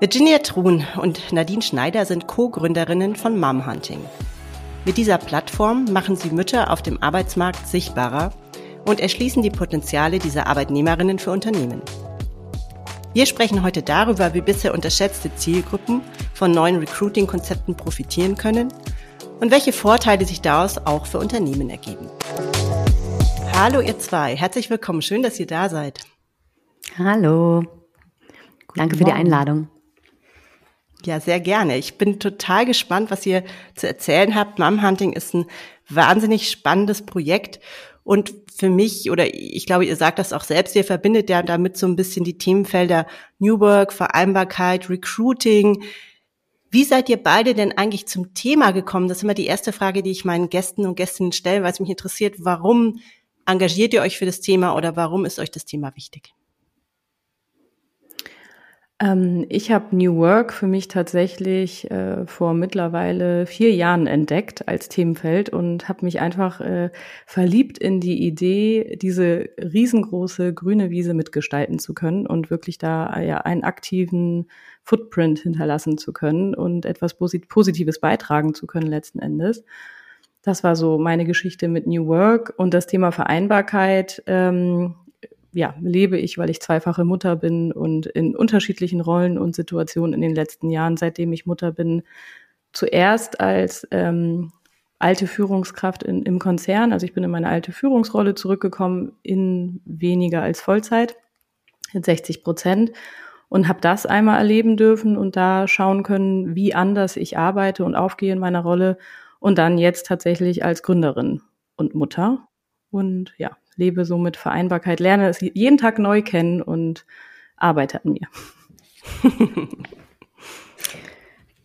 Virginia Truhn und Nadine Schneider sind Co-Gründerinnen von Mom Hunting. Mit dieser Plattform machen sie Mütter auf dem Arbeitsmarkt sichtbarer und erschließen die Potenziale dieser Arbeitnehmerinnen für Unternehmen. Wir sprechen heute darüber, wie bisher unterschätzte Zielgruppen von neuen Recruiting-Konzepten profitieren können und welche Vorteile sich daraus auch für Unternehmen ergeben. Hallo ihr zwei, herzlich willkommen, schön, dass ihr da seid. Hallo, danke für die Einladung. Ja, sehr gerne. Ich bin total gespannt, was ihr zu erzählen habt. Mom Hunting ist ein wahnsinnig spannendes Projekt. Und für mich, oder ich glaube, ihr sagt das auch selbst, ihr verbindet ja damit so ein bisschen die Themenfelder New Work, Vereinbarkeit, Recruiting. Wie seid ihr beide denn eigentlich zum Thema gekommen? Das ist immer die erste Frage, die ich meinen Gästen und Gästinnen stelle, weil es mich interessiert, warum engagiert ihr euch für das Thema oder warum ist euch das Thema wichtig? Ähm, ich habe New Work für mich tatsächlich äh, vor mittlerweile vier Jahren entdeckt als Themenfeld und habe mich einfach äh, verliebt in die Idee, diese riesengroße grüne Wiese mitgestalten zu können und wirklich da ja einen aktiven Footprint hinterlassen zu können und etwas Positives beitragen zu können letzten Endes. Das war so meine Geschichte mit New Work und das Thema Vereinbarkeit. Ähm, ja, lebe ich, weil ich zweifache Mutter bin und in unterschiedlichen Rollen und Situationen in den letzten Jahren, seitdem ich Mutter bin, zuerst als ähm, alte Führungskraft in, im Konzern, also ich bin in meine alte Führungsrolle zurückgekommen in weniger als Vollzeit, in 60 Prozent und habe das einmal erleben dürfen und da schauen können, wie anders ich arbeite und aufgehe in meiner Rolle und dann jetzt tatsächlich als Gründerin und Mutter. Und ja, lebe so mit Vereinbarkeit, lerne es jeden Tag neu kennen und arbeite an mir.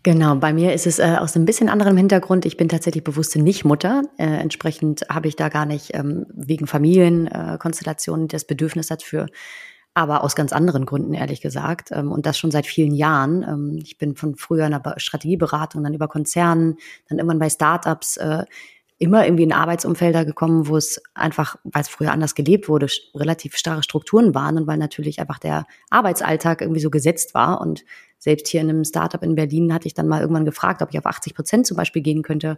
Genau, bei mir ist es äh, aus einem bisschen anderem Hintergrund. Ich bin tatsächlich bewusste Nicht-Mutter. Äh, entsprechend habe ich da gar nicht ähm, wegen Familienkonstellationen äh, das Bedürfnis dafür, aber aus ganz anderen Gründen, ehrlich gesagt. Ähm, und das schon seit vielen Jahren. Ähm, ich bin von früher in der Strategieberatung, dann über Konzernen, dann irgendwann bei Startups äh, immer irgendwie in Arbeitsumfelder gekommen, wo es einfach, weil es früher anders gelebt wurde, relativ starre Strukturen waren und weil natürlich einfach der Arbeitsalltag irgendwie so gesetzt war. Und selbst hier in einem Startup in Berlin hatte ich dann mal irgendwann gefragt, ob ich auf 80 Prozent zum Beispiel gehen könnte.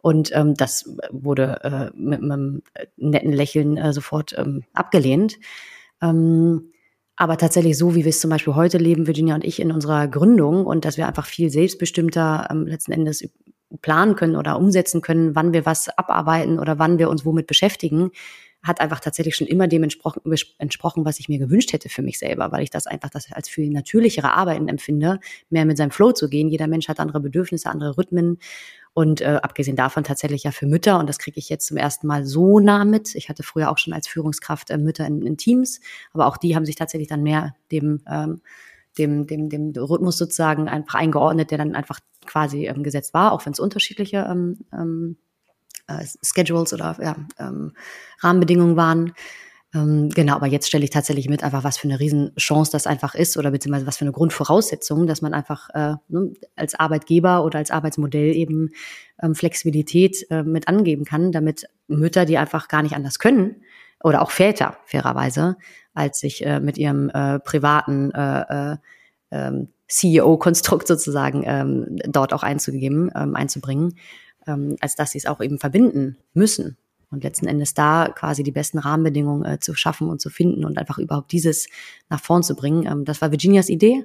Und ähm, das wurde äh, mit, einem netten Lächeln äh, sofort ähm, abgelehnt. Ähm, aber tatsächlich so, wie wir es zum Beispiel heute leben, Virginia und ich in unserer Gründung und dass wir einfach viel selbstbestimmter ähm, letzten Endes planen können oder umsetzen können, wann wir was abarbeiten oder wann wir uns womit beschäftigen, hat einfach tatsächlich schon immer dem entsprochen, was ich mir gewünscht hätte für mich selber, weil ich das einfach das als viel natürlichere Arbeiten empfinde, mehr mit seinem Flow zu gehen. Jeder Mensch hat andere Bedürfnisse, andere Rhythmen. Und äh, abgesehen davon tatsächlich ja für Mütter, und das kriege ich jetzt zum ersten Mal so nah mit. Ich hatte früher auch schon als Führungskraft äh, Mütter in, in Teams, aber auch die haben sich tatsächlich dann mehr dem ähm, dem, dem, dem Rhythmus sozusagen einfach eingeordnet, der dann einfach quasi ähm, gesetzt war, auch wenn es unterschiedliche ähm, ähm, äh, Schedules oder ja, ähm, Rahmenbedingungen waren. Ähm, genau, aber jetzt stelle ich tatsächlich mit, einfach was für eine Riesenchance das einfach ist oder beziehungsweise was für eine Grundvoraussetzung, dass man einfach äh, ne, als Arbeitgeber oder als Arbeitsmodell eben ähm, Flexibilität äh, mit angeben kann, damit Mütter, die einfach gar nicht anders können, oder auch Väter fairerweise, als sich äh, mit ihrem äh, privaten äh, äh, ähm, CEO-Konstrukt sozusagen ähm, dort auch einzugeben, ähm, einzubringen, ähm, als dass sie es auch eben verbinden müssen. Und letzten Endes da quasi die besten Rahmenbedingungen äh, zu schaffen und zu finden und einfach überhaupt dieses nach vorn zu bringen. Ähm, das war Virginias Idee.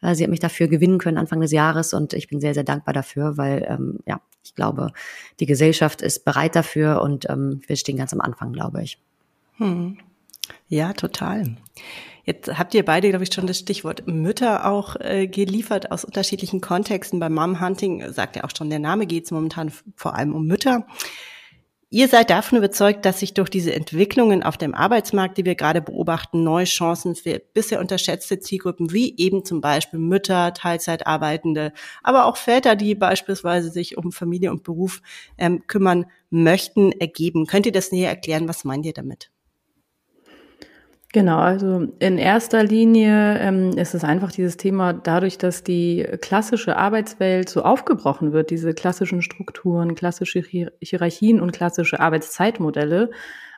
Äh, sie hat mich dafür gewinnen können Anfang des Jahres und ich bin sehr, sehr dankbar dafür, weil ähm, ja, ich glaube, die Gesellschaft ist bereit dafür und ähm, wir stehen ganz am Anfang, glaube ich. Hm. Ja, total. Jetzt habt ihr beide, glaube ich, schon das Stichwort Mütter auch äh, geliefert aus unterschiedlichen Kontexten. Beim Mom Hunting sagt ja auch schon der Name, geht es momentan vor allem um Mütter. Ihr seid davon überzeugt, dass sich durch diese Entwicklungen auf dem Arbeitsmarkt, die wir gerade beobachten, neue Chancen für bisher unterschätzte Zielgruppen wie eben zum Beispiel Mütter, Teilzeitarbeitende, aber auch Väter, die beispielsweise sich um Familie und Beruf ähm, kümmern möchten, ergeben. Könnt ihr das näher erklären? Was meint ihr damit? Genau, also in erster Linie ähm, ist es einfach dieses Thema, dadurch, dass die klassische Arbeitswelt so aufgebrochen wird, diese klassischen Strukturen, klassische Hierarchien und klassische Arbeitszeitmodelle,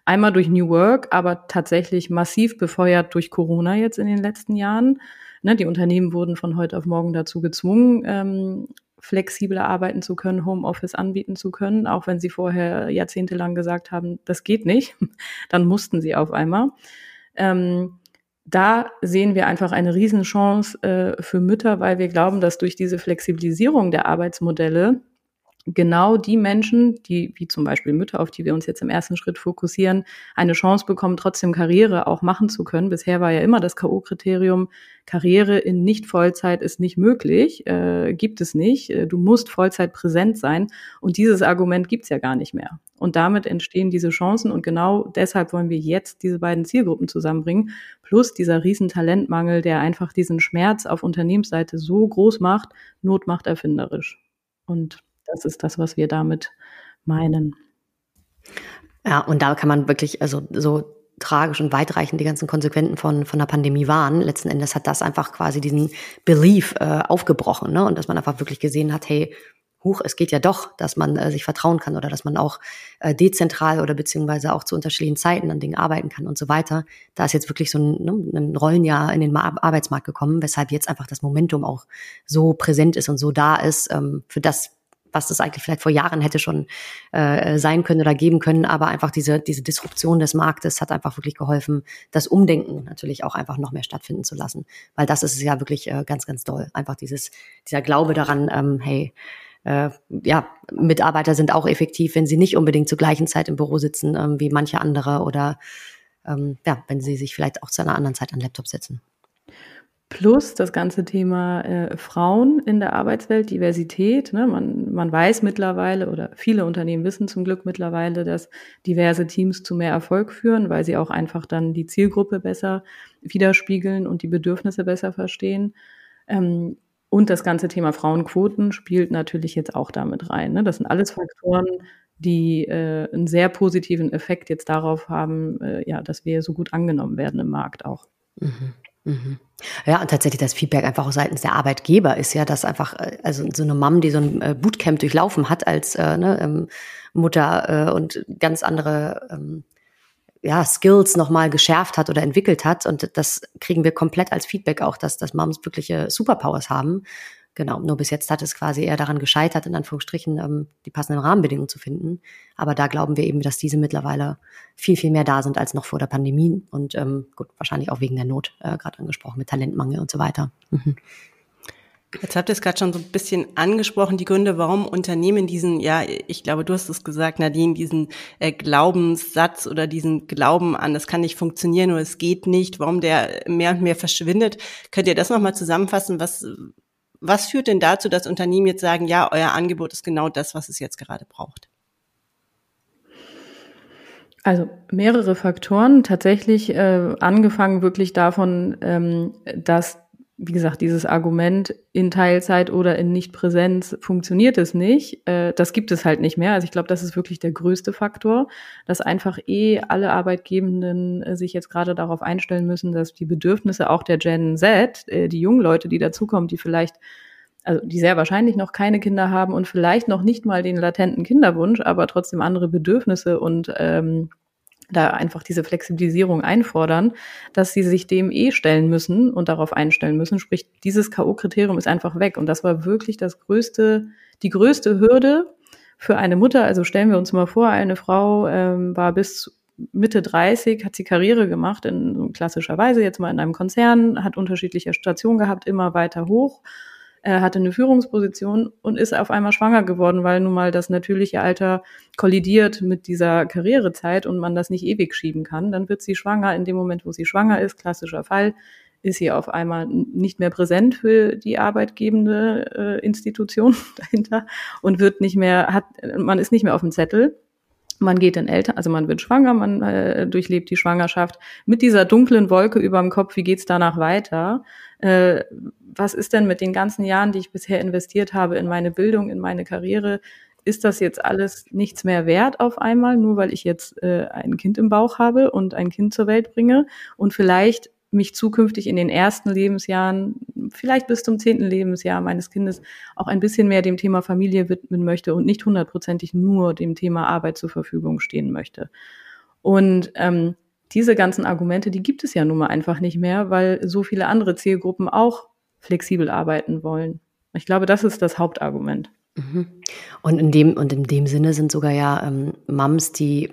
einmal durch New Work, aber tatsächlich massiv befeuert durch Corona jetzt in den letzten Jahren, Ne, die Unternehmen wurden von heute auf morgen dazu gezwungen, ähm, flexibler arbeiten zu können, Homeoffice anbieten zu können, auch wenn sie vorher jahrzehntelang gesagt haben, das geht nicht, dann mussten sie auf einmal. Ähm, da sehen wir einfach eine Riesenchance äh, für Mütter, weil wir glauben, dass durch diese Flexibilisierung der Arbeitsmodelle genau die Menschen, die, wie zum Beispiel Mütter, auf die wir uns jetzt im ersten Schritt fokussieren, eine Chance bekommen, trotzdem Karriere auch machen zu können. Bisher war ja immer das K.O.-Kriterium, Karriere in Nicht-Vollzeit ist nicht möglich, äh, gibt es nicht. Äh, du musst Vollzeit präsent sein. Und dieses Argument gibt's ja gar nicht mehr. Und damit entstehen diese Chancen. Und genau deshalb wollen wir jetzt diese beiden Zielgruppen zusammenbringen. Plus dieser riesen Talentmangel, der einfach diesen Schmerz auf Unternehmensseite so groß macht, Not macht erfinderisch. Und das ist das, was wir damit meinen. Ja, und da kann man wirklich, also so tragisch und weitreichend die ganzen Konsequenzen von, von der Pandemie waren. Letzten Endes hat das einfach quasi diesen Belief äh, aufgebrochen, ne? Und dass man einfach wirklich gesehen hat, hey, huch, es geht ja doch, dass man äh, sich vertrauen kann oder dass man auch äh, dezentral oder beziehungsweise auch zu unterschiedlichen Zeiten an Dingen arbeiten kann und so weiter. Da ist jetzt wirklich so ein, ne, ein Rollenjahr in den Arbeitsmarkt gekommen, weshalb jetzt einfach das Momentum auch so präsent ist und so da ist, ähm, für das was das eigentlich vielleicht vor Jahren hätte schon äh, sein können oder geben können. Aber einfach diese, diese Disruption des Marktes hat einfach wirklich geholfen, das Umdenken natürlich auch einfach noch mehr stattfinden zu lassen. Weil das ist ja wirklich äh, ganz, ganz doll. Einfach dieses, dieser Glaube daran, ähm, hey, äh, ja, Mitarbeiter sind auch effektiv, wenn sie nicht unbedingt zur gleichen Zeit im Büro sitzen ähm, wie manche andere oder ähm, ja, wenn sie sich vielleicht auch zu einer anderen Zeit an Laptop setzen. Plus das ganze Thema äh, Frauen in der Arbeitswelt, Diversität. Ne? Man, man weiß mittlerweile oder viele Unternehmen wissen zum Glück mittlerweile, dass diverse Teams zu mehr Erfolg führen, weil sie auch einfach dann die Zielgruppe besser widerspiegeln und die Bedürfnisse besser verstehen. Ähm, und das ganze Thema Frauenquoten spielt natürlich jetzt auch damit rein. Ne? Das sind alles Faktoren, die äh, einen sehr positiven Effekt jetzt darauf haben, äh, ja, dass wir so gut angenommen werden im Markt auch. Mhm. Mhm. Ja, und tatsächlich das Feedback einfach auch seitens der Arbeitgeber ist ja, dass einfach, äh, also so eine Mom, die so ein äh, Bootcamp durchlaufen hat als äh, ne, ähm, Mutter äh, und ganz andere ähm, ja, Skills nochmal geschärft hat oder entwickelt hat. Und das kriegen wir komplett als Feedback auch, dass, dass Moms wirkliche Superpowers haben. Genau, nur bis jetzt hat es quasi eher daran gescheitert, in Anführungsstrichen ähm, die passenden Rahmenbedingungen zu finden. Aber da glauben wir eben, dass diese mittlerweile viel, viel mehr da sind als noch vor der Pandemie. Und ähm, gut, wahrscheinlich auch wegen der Not, äh, gerade angesprochen, mit Talentmangel und so weiter. Mhm. Jetzt habt ihr es gerade schon so ein bisschen angesprochen, die Gründe, warum Unternehmen diesen, ja, ich glaube, du hast es gesagt, Nadine, diesen äh, Glaubenssatz oder diesen Glauben an, das kann nicht funktionieren oder es geht nicht, warum der mehr und mehr verschwindet. Könnt ihr das nochmal zusammenfassen? Was, was führt denn dazu, dass Unternehmen jetzt sagen, ja, euer Angebot ist genau das, was es jetzt gerade braucht? Also mehrere Faktoren. Tatsächlich äh, angefangen wirklich davon, ähm, dass wie gesagt, dieses Argument in Teilzeit oder in Nichtpräsenz funktioniert es nicht. Äh, das gibt es halt nicht mehr. Also ich glaube, das ist wirklich der größte Faktor, dass einfach eh alle Arbeitgebenden äh, sich jetzt gerade darauf einstellen müssen, dass die Bedürfnisse auch der Gen Z, äh, die jungen Leute, die dazukommen, die vielleicht also die sehr wahrscheinlich noch keine Kinder haben und vielleicht noch nicht mal den latenten Kinderwunsch, aber trotzdem andere Bedürfnisse und ähm, da einfach diese Flexibilisierung einfordern, dass sie sich dem eh stellen müssen und darauf einstellen müssen. Sprich, dieses K.O.-Kriterium ist einfach weg. Und das war wirklich das größte, die größte Hürde für eine Mutter. Also stellen wir uns mal vor, eine Frau ähm, war bis Mitte 30, hat sie Karriere gemacht, in klassischer Weise, jetzt mal in einem Konzern, hat unterschiedliche Stationen gehabt, immer weiter hoch er hatte eine Führungsposition und ist auf einmal schwanger geworden, weil nun mal das natürliche Alter kollidiert mit dieser Karrierezeit und man das nicht ewig schieben kann. Dann wird sie schwanger. In dem Moment, wo sie schwanger ist, klassischer Fall, ist sie auf einmal nicht mehr präsent für die arbeitgebende äh, Institution dahinter und wird nicht mehr, hat, man ist nicht mehr auf dem Zettel. Man geht in Eltern, also man wird schwanger, man äh, durchlebt die Schwangerschaft mit dieser dunklen Wolke über dem Kopf. Wie geht's danach weiter? Äh, was ist denn mit den ganzen Jahren, die ich bisher investiert habe in meine Bildung, in meine Karriere? Ist das jetzt alles nichts mehr wert auf einmal, nur weil ich jetzt äh, ein Kind im Bauch habe und ein Kind zur Welt bringe und vielleicht mich zukünftig in den ersten Lebensjahren, vielleicht bis zum zehnten Lebensjahr meines Kindes auch ein bisschen mehr dem Thema Familie widmen möchte und nicht hundertprozentig nur dem Thema Arbeit zur Verfügung stehen möchte. Und ähm, diese ganzen Argumente, die gibt es ja nun mal einfach nicht mehr, weil so viele andere Zielgruppen auch flexibel arbeiten wollen. Ich glaube, das ist das Hauptargument. Mhm. Und in dem, und in dem Sinne sind sogar ja ähm, Mums, die,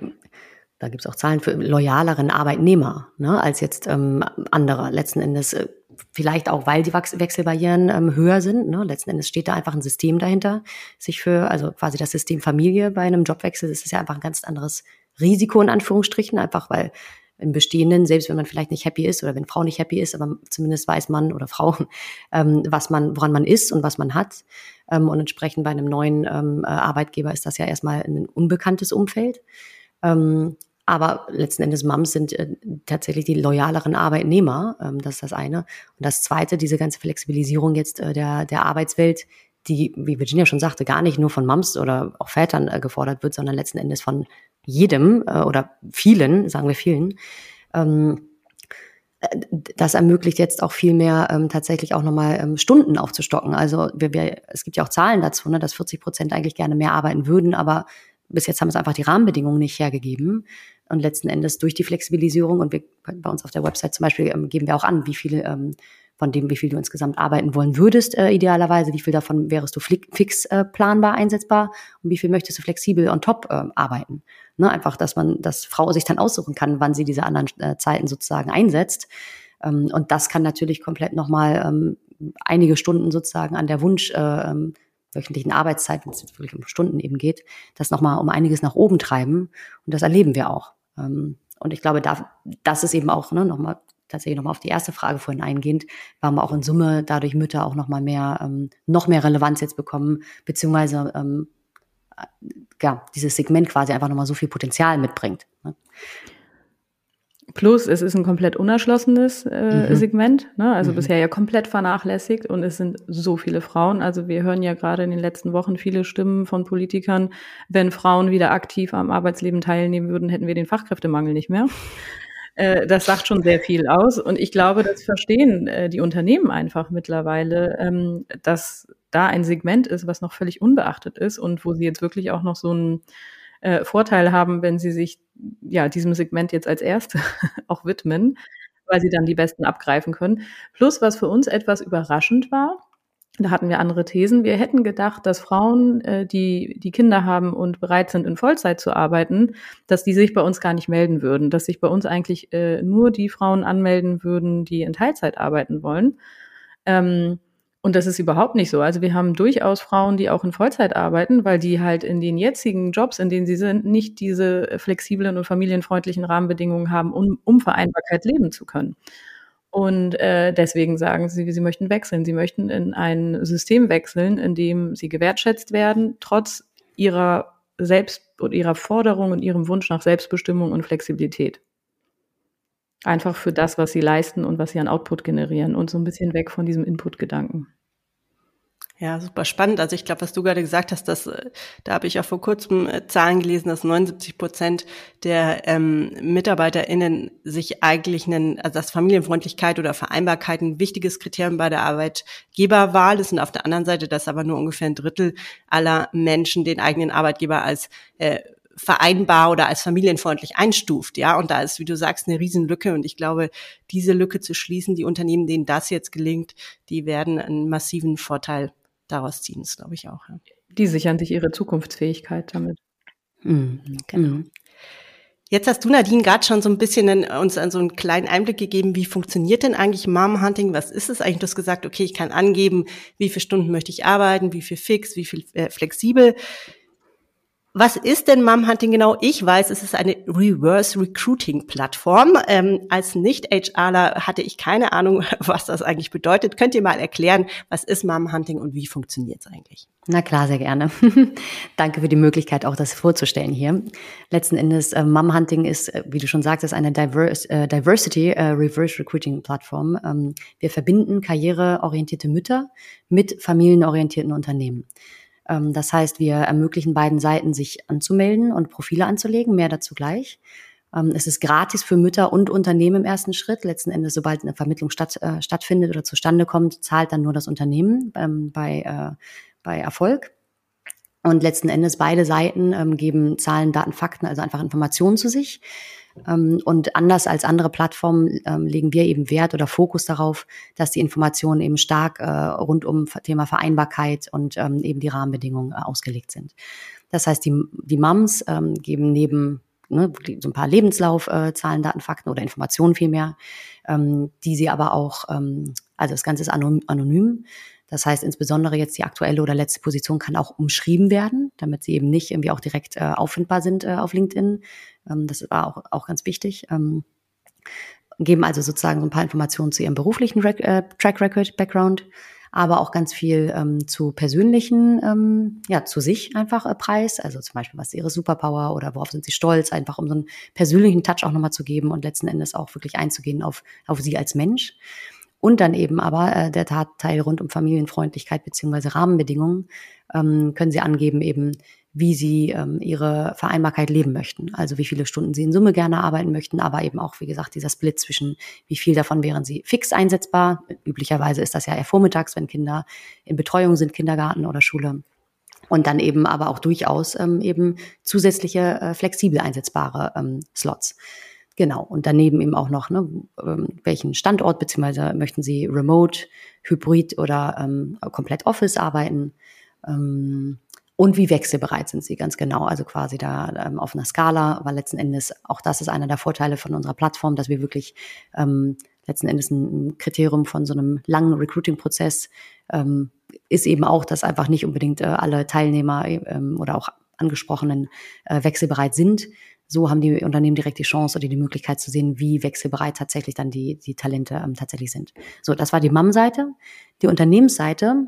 da gibt es auch Zahlen für loyaleren Arbeitnehmer, ne, als jetzt ähm, andere. Letzten Endes, äh, vielleicht auch, weil die Wechselbarrieren ähm, höher sind. Ne? Letzten Endes steht da einfach ein System dahinter, sich für, also quasi das System Familie bei einem Jobwechsel, das ist ja einfach ein ganz anderes Risiko in Anführungsstrichen, einfach weil im Bestehenden, selbst wenn man vielleicht nicht happy ist oder wenn Frau nicht happy ist, aber zumindest weiß man oder Frau, ähm, was man, woran man ist und was man hat. Ähm, und entsprechend bei einem neuen ähm, äh, Arbeitgeber ist das ja erstmal ein unbekanntes Umfeld. Ähm, aber letzten Endes Mums sind äh, tatsächlich die loyaleren Arbeitnehmer. Ähm, das ist das eine. Und das zweite, diese ganze Flexibilisierung jetzt äh, der, der Arbeitswelt, die, wie Virginia schon sagte, gar nicht nur von Mums oder auch Vätern äh, gefordert wird, sondern letzten Endes von jedem äh, oder vielen, sagen wir vielen. Ähm, äh, das ermöglicht jetzt auch viel mehr ähm, tatsächlich auch nochmal ähm, Stunden aufzustocken. Also wir, wir, es gibt ja auch Zahlen dazu, ne, dass 40 Prozent eigentlich gerne mehr arbeiten würden, aber bis jetzt haben es einfach die Rahmenbedingungen nicht hergegeben. Und letzten Endes durch die Flexibilisierung und wir, bei uns auf der Website zum Beispiel ähm, geben wir auch an, wie viele ähm, von dem, wie viel du insgesamt arbeiten wollen würdest, äh, idealerweise, wie viel davon wärst du fix äh, planbar einsetzbar und wie viel möchtest du flexibel on top äh, arbeiten. Ne, einfach, dass man, dass Frau sich dann aussuchen kann, wann sie diese anderen äh, Zeiten sozusagen einsetzt. Ähm, und das kann natürlich komplett nochmal ähm, einige Stunden sozusagen an der Wunsch äh, ähm, wöchentlichen Arbeitszeit, wenn es jetzt wirklich um Stunden eben geht, das nochmal um einiges nach oben treiben. Und das erleben wir auch. Ähm, und ich glaube, da, das ist eben auch ne, nochmal tatsächlich nochmal auf die erste Frage vorhin eingehend, warum auch in Summe dadurch Mütter auch nochmal mehr, ähm, noch mehr Relevanz jetzt bekommen, beziehungsweise ähm, ja, dieses Segment quasi einfach nochmal so viel Potenzial mitbringt. Plus, es ist ein komplett unerschlossenes äh, mhm. Segment, ne? also mhm. bisher ja komplett vernachlässigt und es sind so viele Frauen. Also wir hören ja gerade in den letzten Wochen viele Stimmen von Politikern, wenn Frauen wieder aktiv am Arbeitsleben teilnehmen würden, hätten wir den Fachkräftemangel nicht mehr. Äh, das sagt schon sehr viel aus und ich glaube, das verstehen äh, die Unternehmen einfach mittlerweile, ähm, dass da ein Segment ist, was noch völlig unbeachtet ist und wo sie jetzt wirklich auch noch so einen äh, Vorteil haben, wenn sie sich ja diesem Segment jetzt als Erste auch widmen, weil sie dann die Besten abgreifen können. Plus, was für uns etwas überraschend war, da hatten wir andere Thesen. Wir hätten gedacht, dass Frauen, äh, die die Kinder haben und bereit sind, in Vollzeit zu arbeiten, dass die sich bei uns gar nicht melden würden, dass sich bei uns eigentlich äh, nur die Frauen anmelden würden, die in Teilzeit arbeiten wollen. Ähm, und das ist überhaupt nicht so. Also wir haben durchaus Frauen, die auch in Vollzeit arbeiten, weil die halt in den jetzigen Jobs, in denen sie sind, nicht diese flexiblen und familienfreundlichen Rahmenbedingungen haben, um, um Vereinbarkeit leben zu können. Und äh, deswegen sagen sie, sie möchten wechseln. Sie möchten in ein System wechseln, in dem sie gewertschätzt werden, trotz ihrer Selbst- und ihrer Forderung und ihrem Wunsch nach Selbstbestimmung und Flexibilität. Einfach für das, was sie leisten und was sie an Output generieren und so ein bisschen weg von diesem Input-Gedanken. Ja, super spannend. Also ich glaube, was du gerade gesagt hast, dass, äh, da habe ich auch vor kurzem äh, Zahlen gelesen, dass 79 Prozent der ähm, MitarbeiterInnen sich eigentlich nennen, also dass Familienfreundlichkeit oder Vereinbarkeit ein wichtiges Kriterium bei der Arbeitgeberwahl ist und auf der anderen Seite, dass aber nur ungefähr ein Drittel aller Menschen den eigenen Arbeitgeber als äh, vereinbar oder als familienfreundlich einstuft, ja. Und da ist, wie du sagst, eine Riesenlücke. Und ich glaube, diese Lücke zu schließen, die Unternehmen, denen das jetzt gelingt, die werden einen massiven Vorteil daraus ziehen, das glaube ich auch. Ja. Die sichern sich ihre Zukunftsfähigkeit damit. Mhm, genau. Mhm. Jetzt hast du, Nadine, gerade schon so ein bisschen in, uns so einen kleinen Einblick gegeben, wie funktioniert denn eigentlich Mom Hunting? Was ist es eigentlich? Du hast gesagt, okay, ich kann angeben, wie viele Stunden möchte ich arbeiten, wie viel fix, wie viel äh, flexibel. Was ist denn Mom Hunting genau? Ich weiß, es ist eine Reverse Recruiting Plattform. Ähm, als Nicht-HRler hatte ich keine Ahnung, was das eigentlich bedeutet. Könnt ihr mal erklären, was ist Mom Hunting und wie funktioniert es eigentlich? Na klar, sehr gerne. Danke für die Möglichkeit, auch das vorzustellen hier. Letzten Endes, äh, Mom Hunting ist, äh, wie du schon sagtest, eine Diverse, äh, Diversity äh, Reverse Recruiting Plattform. Ähm, wir verbinden karriereorientierte Mütter mit familienorientierten Unternehmen. Ähm, das heißt, wir ermöglichen beiden Seiten, sich anzumelden und Profile anzulegen. Mehr dazu gleich. Ähm, es ist gratis für Mütter und Unternehmen im ersten Schritt. Letzten Endes, sobald eine Vermittlung statt, äh, stattfindet oder zustande kommt, zahlt dann nur das Unternehmen ähm, bei, äh, bei Erfolg. Und letzten Endes beide Seiten ähm, geben Zahlen, Daten, Fakten, also einfach Informationen zu sich. Ähm, und anders als andere Plattformen ähm, legen wir eben Wert oder Fokus darauf, dass die Informationen eben stark äh, rund um Thema Vereinbarkeit und ähm, eben die Rahmenbedingungen äh, ausgelegt sind. Das heißt, die, die Mums ähm, geben neben ne, so ein paar Lebenslaufzahlen, äh, Daten, Fakten oder Informationen vielmehr, ähm, die sie aber auch, ähm, also das Ganze ist anonym, das heißt, insbesondere jetzt die aktuelle oder letzte Position kann auch umschrieben werden, damit sie eben nicht irgendwie auch direkt äh, auffindbar sind äh, auf LinkedIn. Ähm, das war auch, auch ganz wichtig. Ähm, geben also sozusagen so ein paar Informationen zu ihrem beruflichen Rec äh, Track Record, Background, aber auch ganz viel ähm, zu persönlichen, ähm, ja, zu sich einfach äh, Preis. Also zum Beispiel, was ist ihre Superpower oder worauf sind sie stolz, einfach um so einen persönlichen Touch auch nochmal zu geben und letzten Endes auch wirklich einzugehen auf, auf sie als Mensch. Und dann eben aber äh, der Tatteil rund um Familienfreundlichkeit beziehungsweise Rahmenbedingungen ähm, können Sie angeben eben, wie Sie ähm, Ihre Vereinbarkeit leben möchten. Also wie viele Stunden Sie in Summe gerne arbeiten möchten, aber eben auch, wie gesagt, dieser Split zwischen, wie viel davon wären Sie fix einsetzbar. Üblicherweise ist das ja eher vormittags, wenn Kinder in Betreuung sind, Kindergarten oder Schule. Und dann eben aber auch durchaus ähm, eben zusätzliche äh, flexibel einsetzbare ähm, Slots. Genau. Und daneben eben auch noch, ne, ähm, welchen Standort, beziehungsweise möchten Sie remote, hybrid oder ähm, komplett Office arbeiten? Ähm, und wie wechselbereit sind Sie ganz genau? Also quasi da ähm, auf einer Skala, weil letzten Endes, auch das ist einer der Vorteile von unserer Plattform, dass wir wirklich ähm, letzten Endes ein, Kriterium von so einem langen Recruiting-Prozess ähm, ist eben auch, dass einfach nicht unbedingt äh, alle Teilnehmer ähm, oder auch Angesprochenen äh, wechselbereit sind so haben die Unternehmen direkt die Chance oder die Möglichkeit zu sehen, wie wechselbereit tatsächlich dann die, die Talente ähm, tatsächlich sind. So, das war die MAM-Seite. Die Unternehmensseite,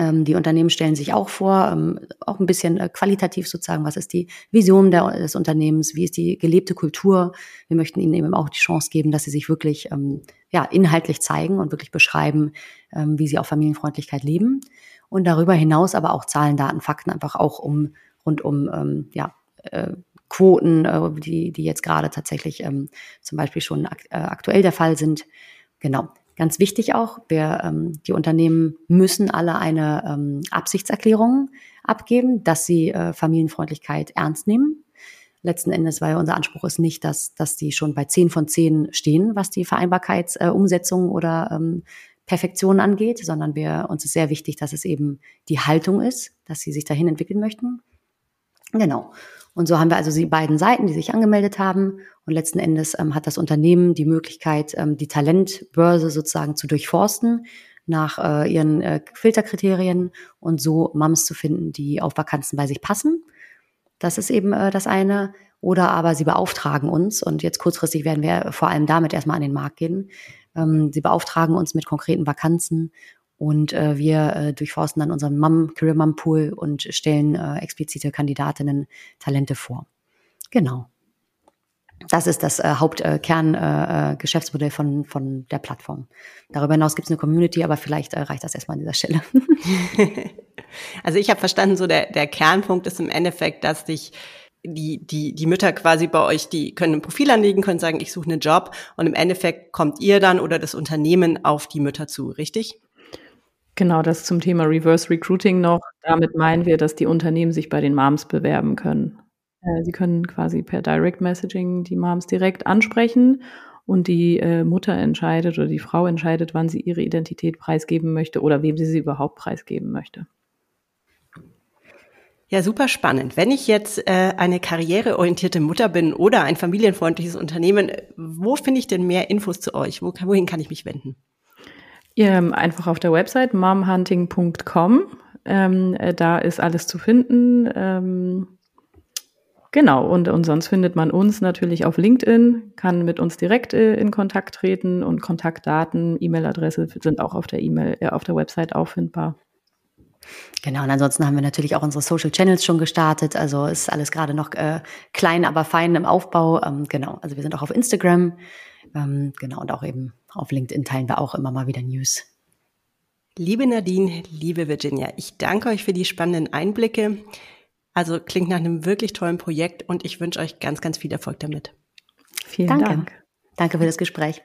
ähm, die Unternehmen stellen sich auch vor, ähm, auch ein bisschen äh, qualitativ sozusagen, was ist die Vision der, des Unternehmens, wie ist die gelebte Kultur. Wir möchten ihnen eben auch die Chance geben, dass sie sich wirklich ähm, ja, inhaltlich zeigen und wirklich beschreiben, ähm, wie sie auch Familienfreundlichkeit leben. Und darüber hinaus aber auch Zahlen, Daten, Fakten einfach auch um rund um ähm, ja, äh, Quoten, äh, die, die jetzt gerade tatsächlich ähm, zum Beispiel schon ak äh, aktuell der Fall sind. Genau. Ganz wichtig auch, wir, ähm, die Unternehmen müssen alle eine ähm, Absichtserklärung abgeben, dass sie äh, Familienfreundlichkeit ernst nehmen. Letzten Endes, weil unser Anspruch ist nicht, dass, dass die schon bei zehn von zehn stehen, was die Vereinbarkeitsumsetzung äh, oder ähm, Perfektion angeht, sondern wir, uns ist sehr wichtig, dass es eben die Haltung ist, dass sie sich dahin entwickeln möchten. Genau. Und so haben wir also die beiden Seiten, die sich angemeldet haben. Und letzten Endes ähm, hat das Unternehmen die Möglichkeit, ähm, die Talentbörse sozusagen zu durchforsten nach äh, ihren äh, Filterkriterien und so Mams zu finden, die auf Vakanzen bei sich passen. Das ist eben äh, das eine. Oder aber sie beauftragen uns, und jetzt kurzfristig werden wir vor allem damit erstmal an den Markt gehen. Ähm, sie beauftragen uns mit konkreten Vakanzen und äh, wir äh, durchforsten dann unseren Mom, Career Mom Pool und stellen äh, explizite Kandidatinnen Talente vor. Genau. Das ist das äh, Hauptkerngeschäftsmodell äh, äh, Geschäftsmodell von, von der Plattform. Darüber hinaus gibt es eine Community, aber vielleicht äh, reicht das erstmal an dieser Stelle. also ich habe verstanden, so der, der Kernpunkt ist im Endeffekt, dass dich die, die, die Mütter quasi bei euch, die können ein Profil anlegen, können sagen, ich suche einen Job und im Endeffekt kommt ihr dann oder das Unternehmen auf die Mütter zu, richtig? Genau, das zum Thema Reverse Recruiting noch. Damit meinen wir, dass die Unternehmen sich bei den Moms bewerben können. Äh, sie können quasi per Direct Messaging die Moms direkt ansprechen und die äh, Mutter entscheidet oder die Frau entscheidet, wann sie ihre Identität preisgeben möchte oder wem sie sie überhaupt preisgeben möchte. Ja, super spannend. Wenn ich jetzt äh, eine karriereorientierte Mutter bin oder ein familienfreundliches Unternehmen, wo finde ich denn mehr Infos zu euch? Wo, wohin kann ich mich wenden? Ähm, einfach auf der Website momhunting.com. Ähm, äh, da ist alles zu finden. Ähm, genau, und, und sonst findet man uns natürlich auf LinkedIn, kann mit uns direkt äh, in Kontakt treten und Kontaktdaten, E-Mail-Adresse sind auch auf der E-Mail, äh, auf der Website auffindbar. Genau, und ansonsten haben wir natürlich auch unsere Social Channels schon gestartet. Also ist alles gerade noch äh, klein, aber fein im Aufbau. Ähm, genau, also wir sind auch auf Instagram. Ähm, genau, und auch eben auf LinkedIn teilen wir auch immer mal wieder News. Liebe Nadine, liebe Virginia, ich danke euch für die spannenden Einblicke. Also klingt nach einem wirklich tollen Projekt und ich wünsche euch ganz, ganz viel Erfolg damit. Vielen Danke. Dank. Danke für das Gespräch.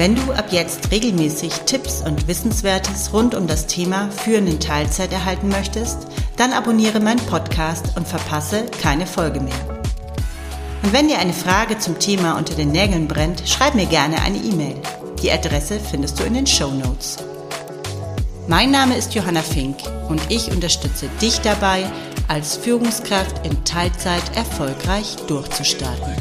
Wenn du ab jetzt regelmäßig Tipps und Wissenswertes rund um das Thema Führen in Teilzeit erhalten möchtest, dann abonniere meinen Podcast und verpasse keine Folge mehr. Und wenn dir eine Frage zum Thema unter den Nägeln brennt, schreib mir gerne eine E-Mail. Die Adresse findest du in den Show Notes. Mein Name ist Johanna Fink und ich unterstütze dich dabei, als Führungskraft in Teilzeit erfolgreich durchzustarten.